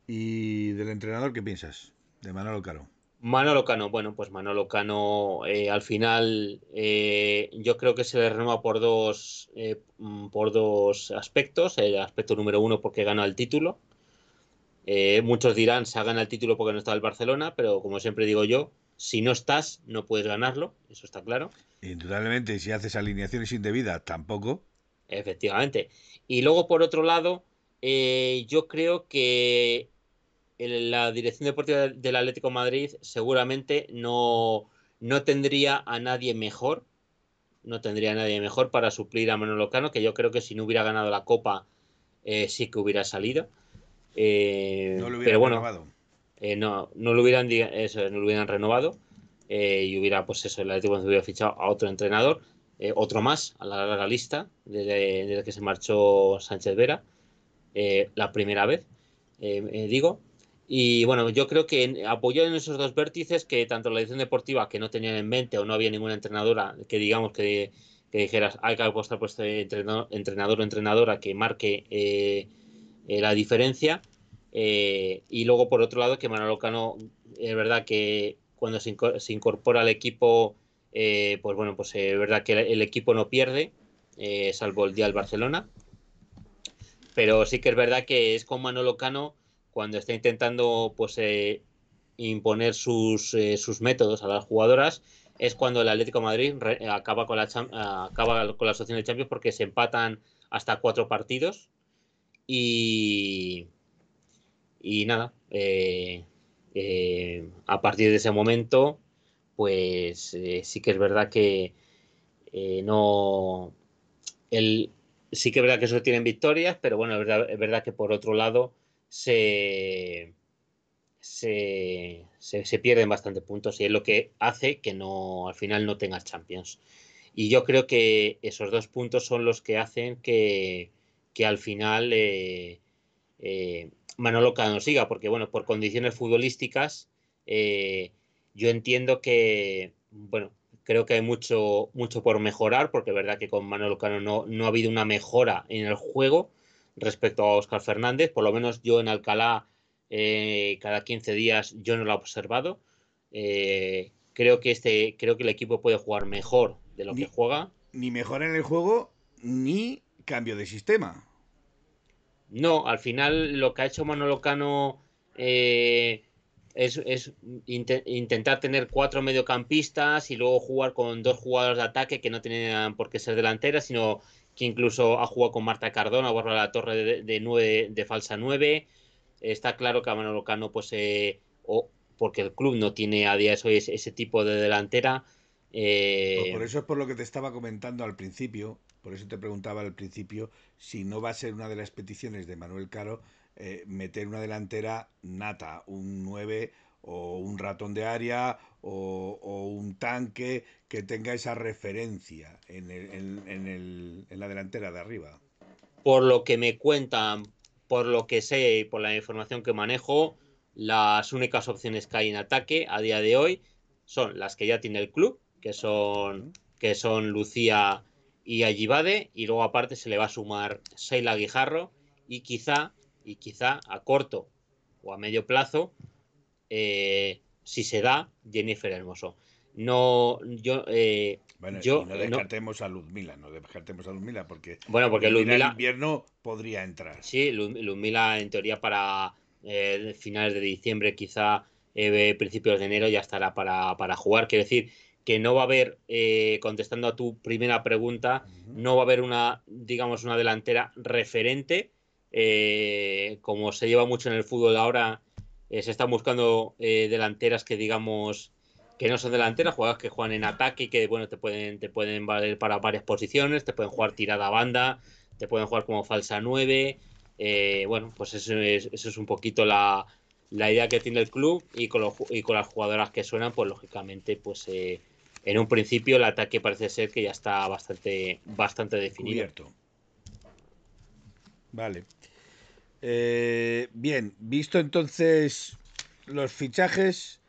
¿Y del entrenador qué piensas? De Manolo Cano. Manolo Cano, bueno, pues Manolo Cano eh, al final eh, yo creo que se le renueva por dos, por dos aspectos. El aspecto número uno porque gana el título. muchos dirán se ha ganado el título porque no está el Barcelona, pero como siempre digo yo, si no estás, no puedes ganarlo, eso está claro. Indudablemente, si haces alineaciones indebidas, tampoco. Efectivamente. Y luego, por otro lado, eh, yo creo que la dirección deportiva del Atlético Madrid seguramente no, no tendría a nadie mejor, no tendría a nadie mejor para suplir a Manolo Cano, que yo creo que si no hubiera ganado la Copa eh, sí que hubiera salido. Eh, no lo hubiera pero bueno, eh, no, no lo hubieran eso, no lo hubieran renovado eh, y hubiera, pues eso, el Atlético hubiera fichado a otro entrenador, eh, otro más a la larga lista, desde, que se marchó Sánchez Vera, la primera vez, digo. Y bueno, yo creo que apoyó en esos dos vértices que tanto la edición deportiva, que no tenían en mente o no había ninguna entrenadora que digamos que, que dijeras hay que apostar por este entrenador, entrenador o entrenadora que marque la diferencia, eh, y luego, por otro lado, que Manolo Cano, es verdad que cuando se, incorpora al equipo, eh, pues bueno, pues es verdad que el equipo no pierde, eh, salvo el día del Barcelona. Pero sí que es verdad que es con Manolo Cano cuando está intentando pues imponer sus, sus métodos a las jugadoras es cuando el Atlético Madrid acaba con la acaba con la asociación de Champions porque se empatan hasta cuatro partidos y y nada, eh, eh, a partir de ese momento, pues eh, sí que es verdad que no. El, sí que es verdad que eso tienen victorias, pero bueno, es verdad, que por otro lado se, se, se, pierden bastante puntos y es lo que hace que no al final no tengas Champions. Y yo creo que esos dos puntos son los que hacen que, que al final Manolo Cano siga, porque bueno, por condiciones futbolísticas, eh, yo entiendo que, bueno, creo que hay mucho, mucho por mejorar, porque es verdad que con Manolo Cano no, no ha habido una mejora en el juego respecto a Oscar Fernández, por lo menos yo en Alcalá eh, cada 15 días yo no lo he observado. Eh, creo que este, creo que el equipo puede jugar mejor de lo que juega. Ni mejora en el juego, ni cambio de sistema. No, al final lo que ha hecho Manolo Cano eh, es, intentar tener cuatro mediocampistas y luego jugar con dos jugadores de ataque que no tenían por qué ser delanteras, sino que incluso ha jugado con Marta Cardona, borra la torre de, nueve, de falsa nueve. Está claro que a Manolo Cano, pues, eh, o porque el club no tiene a día de hoy ese, tipo de delantera. Eh, por eso es por lo que te estaba comentando al principio, por eso te preguntaba al principio si no va a ser una de las peticiones de Manuel Caro eh, meter una delantera nata, un 9 o un ratón de área o, un tanque que tenga esa referencia en, en, en la delantera de arriba. Por lo que me cuentan, por lo que sé y por la información que manejo, las únicas opciones que hay en ataque a día de hoy son las que ya tiene el club, que son, que son Lucía y Ayibade, y luego aparte se le va a sumar Seila Guijarro y quizá, y quizá a corto o a medio plazo, eh, si se da, Jennifer Hermoso. No, yo, eh, bueno, yo no descartemos a Luzmila, no descartemos a Luzmila porque, bueno, porque Luzmila, en invierno podría entrar. Sí, Luzmila en teoría para eh, finales de diciembre, quizá eh, principios de enero ya estará para, para, jugar. Quiero decir que no va a haber, eh, contestando a tu primera pregunta, no va a haber una, digamos, una delantera referente, como se lleva mucho en el fútbol ahora, se están buscando delanteras que, digamos, que no son delanteras, jugadores que juegan en ataque y que, bueno, te pueden, te pueden valer para varias posiciones, te pueden jugar tirada a banda, te pueden jugar como falsa 9, eh, bueno, pues eso es, eso es un poquito la, idea que tiene el club y con, y con las jugadoras que suenan, pues lógicamente, pues eh, en un principio el ataque parece ser que ya está bastante, bastante definido. Vale. Eh, bien, visto entonces los fichajes,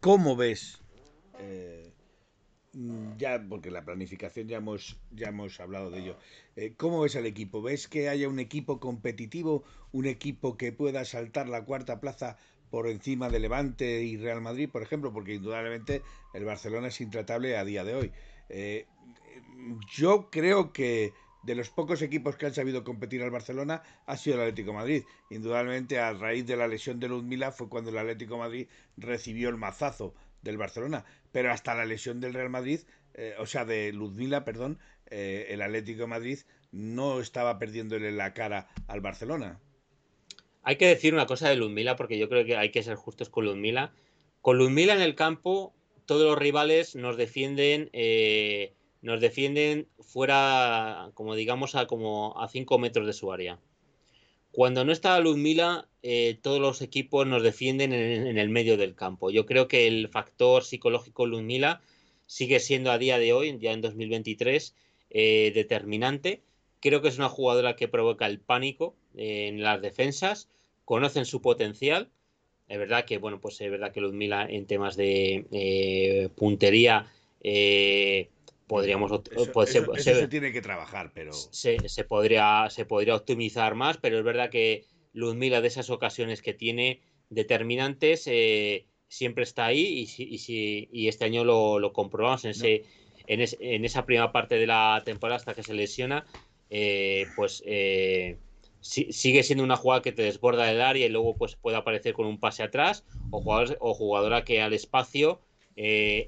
¿cómo ves? Mm, ya, porque la planificación ya hemos, ya hemos hablado de ello. Eh, ¿Cómo ves al equipo? ¿Ves que haya un equipo competitivo, un equipo que pueda saltar la cuarta plaza por encima de Levante y Real Madrid, por ejemplo? Porque indudablemente el Barcelona es intratable a día de hoy. Eh, yo creo que de los pocos equipos que han sabido competir al Barcelona ha sido el Atlético Madrid. Indudablemente a raíz de la lesión de Ludmila fue cuando el Atlético Madrid recibió el mazazo del Barcelona, pero hasta la lesión del Real Madrid, eh, o sea, de Ludmila, perdón, eh, el Atlético Madrid no estaba perdiéndole la cara al Barcelona. Hay que decir una cosa de Ludmila, porque yo creo que hay que ser justos con Ludmila. Con Ludmila en el campo, todos los rivales nos defienden, eh, nos defienden fuera, como digamos, a como a 5 metros de su área. Cuando no está Ludmila, eh, todos los equipos nos defienden en, el medio del campo. Yo creo que el factor psicológico Ludmila sigue siendo a día de hoy, ya en 2023, eh, determinante. Creo que es una jugadora que provoca el pánico eh, en las defensas, conocen su potencial. Es verdad que, bueno, pues es verdad que Ludmila en temas de puntería podríamos pues, se, tiene que trabajar pero se, podría se podría optimizar más pero es verdad que Ludmila de esas ocasiones que tiene determinantes eh, siempre está ahí y, y, este año lo, comprobamos en ese en, esa primera parte de la temporada hasta que se lesiona eh, pues eh, sigue siendo una jugada que te desborda el área y luego pues puede aparecer con un pase atrás o, o jugadora que al espacio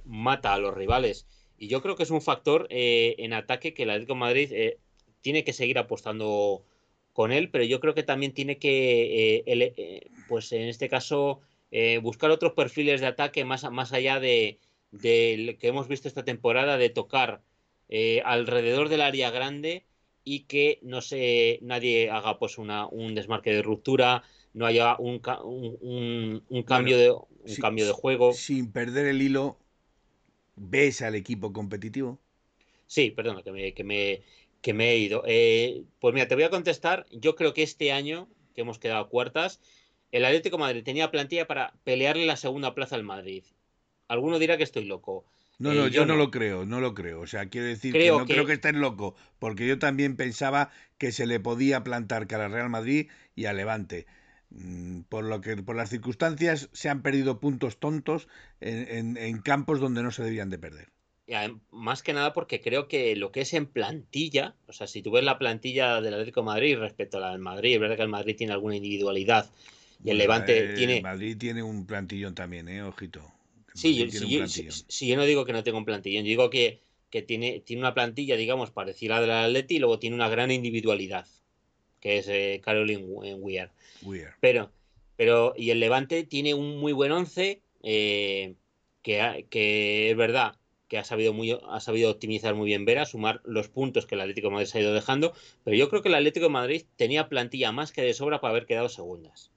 mata a los rivales. Y yo creo que es un factor eh, en ataque que el Atlético de Madrid eh, tiene que seguir apostando con él, pero yo creo que también tiene que, eh, pues en este caso, buscar otros perfiles de ataque más, más allá de, de que hemos visto esta temporada, de tocar alrededor del área grande y que no se nadie haga pues una, un desmarque de ruptura, no haya un, un, cambio, de, un cambio de juego. Sin perder el hilo, ¿Ves al equipo competitivo? Sí, perdona, que me, que me, que me he ido. Eh, pues mira, te voy a contestar. Yo creo que este año, que hemos quedado cuartas, el Atlético Madrid tenía plantilla para pelearle la segunda plaza al Madrid. Alguno dirá que estoy loco. No, no, eh, yo, no, lo creo, no lo creo. O sea, quiero decir que no creo que estén loco, porque yo también pensaba que se le podía plantar cara al Real Madrid y a Levante. Mm, por lo que por las circunstancias se han perdido puntos tontos en, campos donde no se debían de perder. más que nada porque creo que lo que es en plantilla, o sea, si tú ves la plantilla del Atlético de Madrid respecto a la del Madrid, es verdad que el Madrid tiene alguna individualidad y el Levante tiene. El Madrid tiene un plantillón también, ¿eh? Ojito. Sí, yo, yo no digo que no tenga un plantillón, yo digo que, que tiene, tiene una plantilla, digamos, parecida a la del Atleti y luego tiene una gran individualidad, que es eh, Caroline Weir. Pero, pero, y el Levante tiene un muy buen once, eh, que, que, es verdad que ha sabido, muy, ha sabido optimizar muy bien Vera, sumar los puntos que el Atlético de Madrid se ha ido dejando, pero yo creo que el Atlético de Madrid tenía plantilla más que de sobra para haber quedado segundas.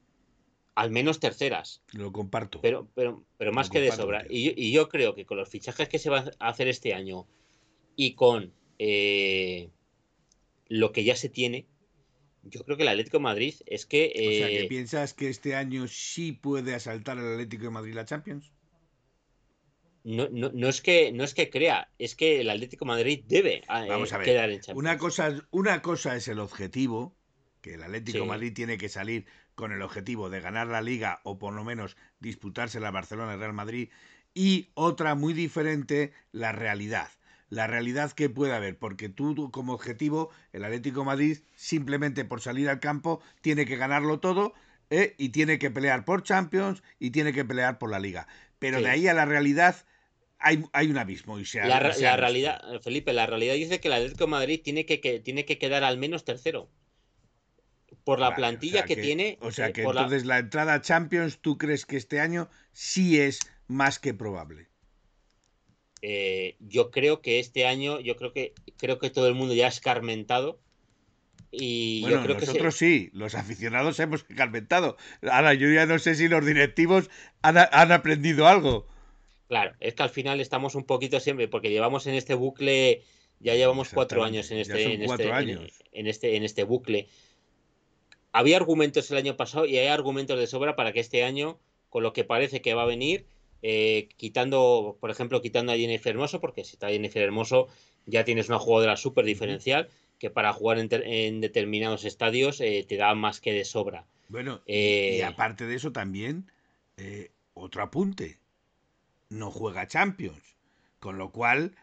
Al menos terceras. Lo comparto. Pero, pero, pero más que de sobra. Y, yo creo que con los fichajes que se va a hacer este año y con eh, lo que ya se tiene, yo creo que el Atlético de Madrid es que. o sea, que eh, piensas que este año sí puede asaltar el Atlético de Madrid la Champions. No, no, no, es que, no es que crea, es que el Atlético de Madrid debe eh, quedar en Champions. Una cosa, una cosa es el objetivo, que el Atlético de Madrid tiene que salir con el objetivo de ganar la liga o por lo menos disputarse la Barcelona y Real Madrid, y otra muy diferente, la realidad la realidad que puede haber, porque tú como objetivo, el Atlético de Madrid, simplemente por salir al campo, tiene que ganarlo todo ¿eh? y tiene que pelear por Champions y tiene que pelear por la Liga. Pero de ahí a la realidad hay, hay un abismo. Y la, realidad, Felipe, la realidad dice que el Atlético de Madrid tiene que, tiene que quedar al menos tercero. Por la plantilla que, tiene. O sea eh, que entonces la... la entrada a Champions, ¿tú crees que este año sí es más que probable? Eh, yo creo que este año, yo creo que creo que todo el mundo ya ha escarmentado. Y bueno, yo creo nosotros sí, los aficionados hemos escarmentado. Ahora, yo ya no sé si los directivos han, aprendido algo. Claro, es que al final estamos un poquito siempre, porque llevamos en este bucle, ya llevamos cuatro años en este, en este, en este, en este bucle. Había argumentos el año pasado y hay argumentos de sobra para que este año, con lo que parece que va a venir, eh, quitando, por ejemplo, quitando a Jennifer Hermoso, porque si está Jennifer Hermoso ya tienes una jugadora súper diferencial que para jugar en, determinados estadios eh, te da más que de sobra. Bueno, y eh, aparte de eso también, otro apunte, no juega Champions, con lo cual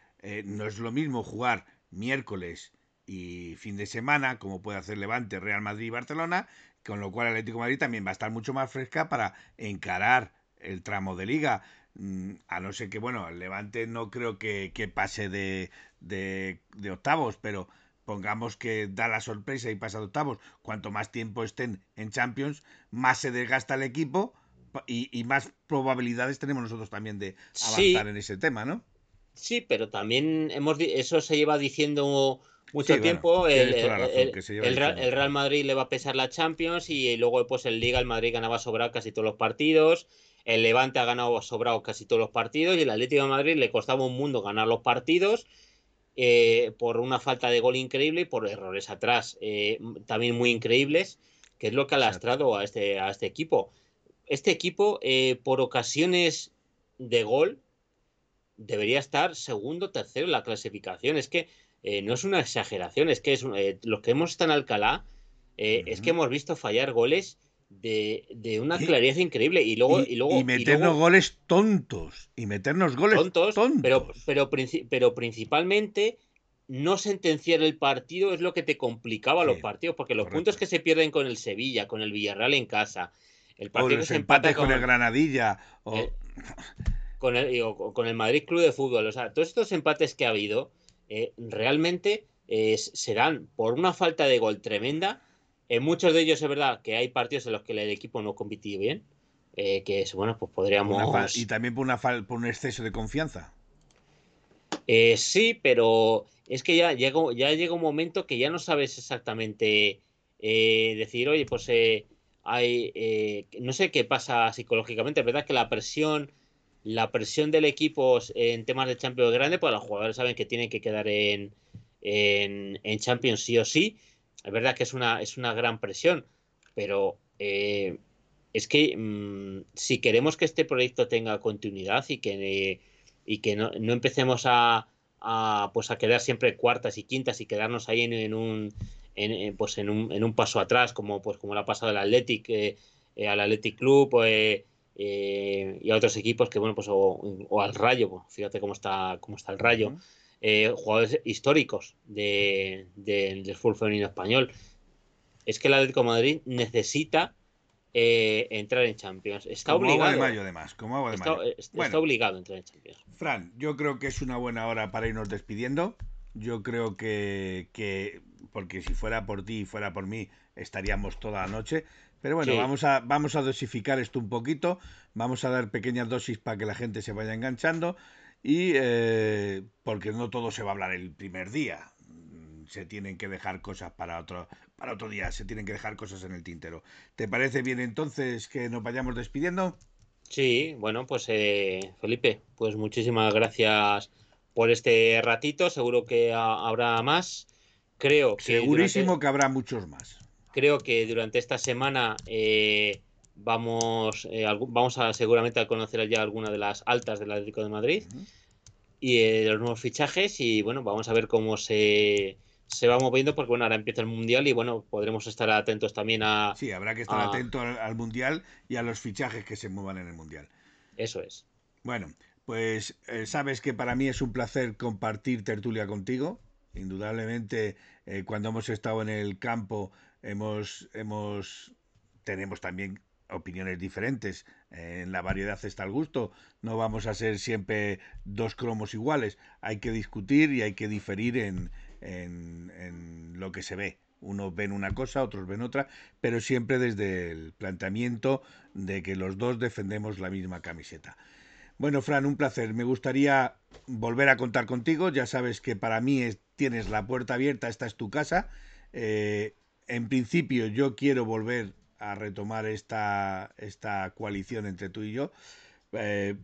no es lo mismo jugar miércoles y fin de semana, como puede hacer Levante, Real Madrid y Barcelona, con lo cual Atlético Madrid también va a estar mucho más fresca para encarar el tramo de liga. Mm, a no ser que, bueno, el Levante no creo que, pase de, de, octavos, pero pongamos que da la sorpresa y pasa de octavos. Cuanto más tiempo estén en Champions, más se desgasta el equipo y, más probabilidades tenemos nosotros también de avanzar en ese tema, ¿no? Sí, pero también hemos eso se lleva diciendo mucho tiempo. el, Real, Madrid le va a pesar la Champions y luego pues el Liga el Madrid ganaba sobrar casi todos los partidos. El Levante ha ganado sobrado casi todos los partidos y el Atlético de Madrid le costaba un mundo ganar los partidos eh, por una falta de gol increíble y por errores atrás eh, también muy increíbles, que es lo que ha lastrado a este, a este equipo. Este equipo, eh, por ocasiones de gol, debería estar segundo, tercero en la clasificación. Es que no es una exageración, es que es, los que hemos estado en Alcalá, es que hemos visto fallar goles de, una claridad increíble. Y luego, y, luego, meternos goles tontos. Y meternos goles tontos. Pero, pero, pero principalmente no sentenciar el partido es lo que te complicaba los partidos, porque los puntos que se pierden con el Sevilla, con el Villarreal en casa, el partido que se empata con, el Granadilla, o... Eh, con, el, con el Madrid Club de Fútbol, o sea, todos estos empates que ha habido eh, realmente eh, serán por una falta de gol tremenda en muchos de ellos es verdad que hay partidos en los que el equipo no compitió bien, eh, que es, bueno, pues podríamos... y también por, una por un exceso de confianza. Eh, sí, pero es que ya llega, ya llega un momento que ya no sabes exactamente decir, oye, pues hay, no sé qué pasa psicológicamente, es verdad que la presión, la presión del equipo en temas de Champions grande, pues los jugadores saben que tienen que quedar en, en, Champions sí o sí, es verdad que es una, es una gran presión, pero eh, es que mm, si queremos que este proyecto tenga continuidad y que, y que no, empecemos a, pues a quedar siempre cuartas y quintas y quedarnos ahí en, un en, pues en un, en un paso atrás como pues como lo ha pasado el Athletic eh, eh, al Athletic Club y a otros equipos que bueno pues o, al Rayo pues, fíjate cómo está cómo está el Rayo eh, jugadores históricos de, del fútbol femenino español. Es que el Atlético de Madrid necesita eh, entrar en Champions. Está obligado. está, obligado a entrar en Champions. Fran, yo creo que es una buena hora para irnos despidiendo. Yo creo que, que porque si fuera por ti y fuera por mí, estaríamos toda la noche. Pero bueno, vamos, a, vamos a dosificar esto un poquito, vamos a dar pequeñas dosis para que la gente se vaya enganchando y eh, porque no todo se va a hablar el primer día. se tienen que dejar cosas para otro, para otro día, se tienen que dejar cosas en el tintero. ¿Te parece bien entonces que nos vayamos despidiendo? Sí, bueno, pues eh, Felipe, pues muchísimas gracias por este ratito. Seguro que habrá más. Creo que Segurísimo que habrá muchos más. Creo que durante esta semana eh, vamos, eh, vamos a seguramente a conocer ya alguna de las altas del Atlético de Madrid y eh, los nuevos fichajes y bueno, vamos a ver cómo se, se va moviendo porque bueno, ahora empieza el Mundial y bueno, podremos estar atentos también a... Sí, habrá que estar atento al, Mundial y a los fichajes que se muevan en el Mundial. Eso es. Bueno, pues eh, sabes que para mí es un placer compartir tertulia contigo. Indudablemente, eh, cuando hemos estado en el campo, hemos, tenemos también opiniones diferentes. en la variedad está el gusto. No vamos a ser siempre dos cromos iguales. Hay que discutir y hay que diferir en, lo que se ve. Unos ven una cosa, otros ven otra, pero siempre desde el planteamiento de que los dos defendemos la misma camiseta. Bueno, Fran, un placer. Me gustaría volver a contar contigo. Ya sabes que para mí tienes la puerta abierta, esta es tu casa. Eh, en principio yo quiero volver a retomar esta, esta coalición entre tú y yo, eh,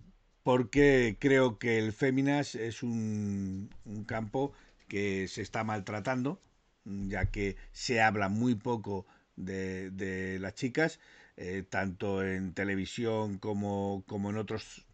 porque creo que el Féminas es un, campo que se está maltratando, ya que se habla muy poco de, las chicas, eh, tanto en televisión como, como en otros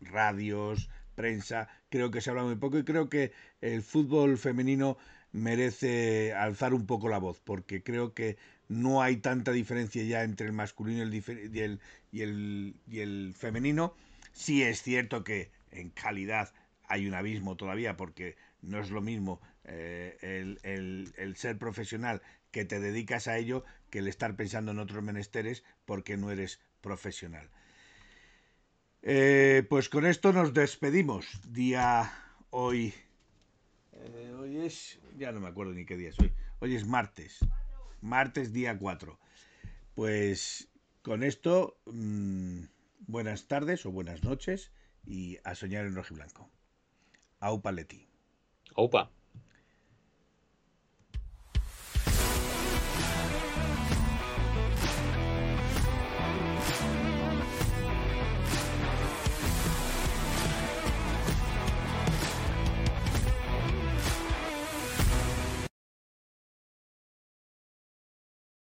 radios, prensa, creo que se habla muy poco y creo que el fútbol femenino merece alzar un poco la voz, porque creo que no hay tanta diferencia ya entre el masculino y el, y el, femenino. Sí es cierto que en calidad hay un abismo todavía, porque no es lo mismo eh, el, ser profesional que te dedicas a ello que el estar pensando en otros menesteres porque no eres profesional. Eh, pues con esto nos despedimos. Día hoy. Eh, hoy es. Ya no me acuerdo ni qué día es hoy. Es martes martes día 4. Pues con esto, mmm, buenas tardes o buenas noches y a soñar en rojo y blanco. Aupa Leti. Aupa.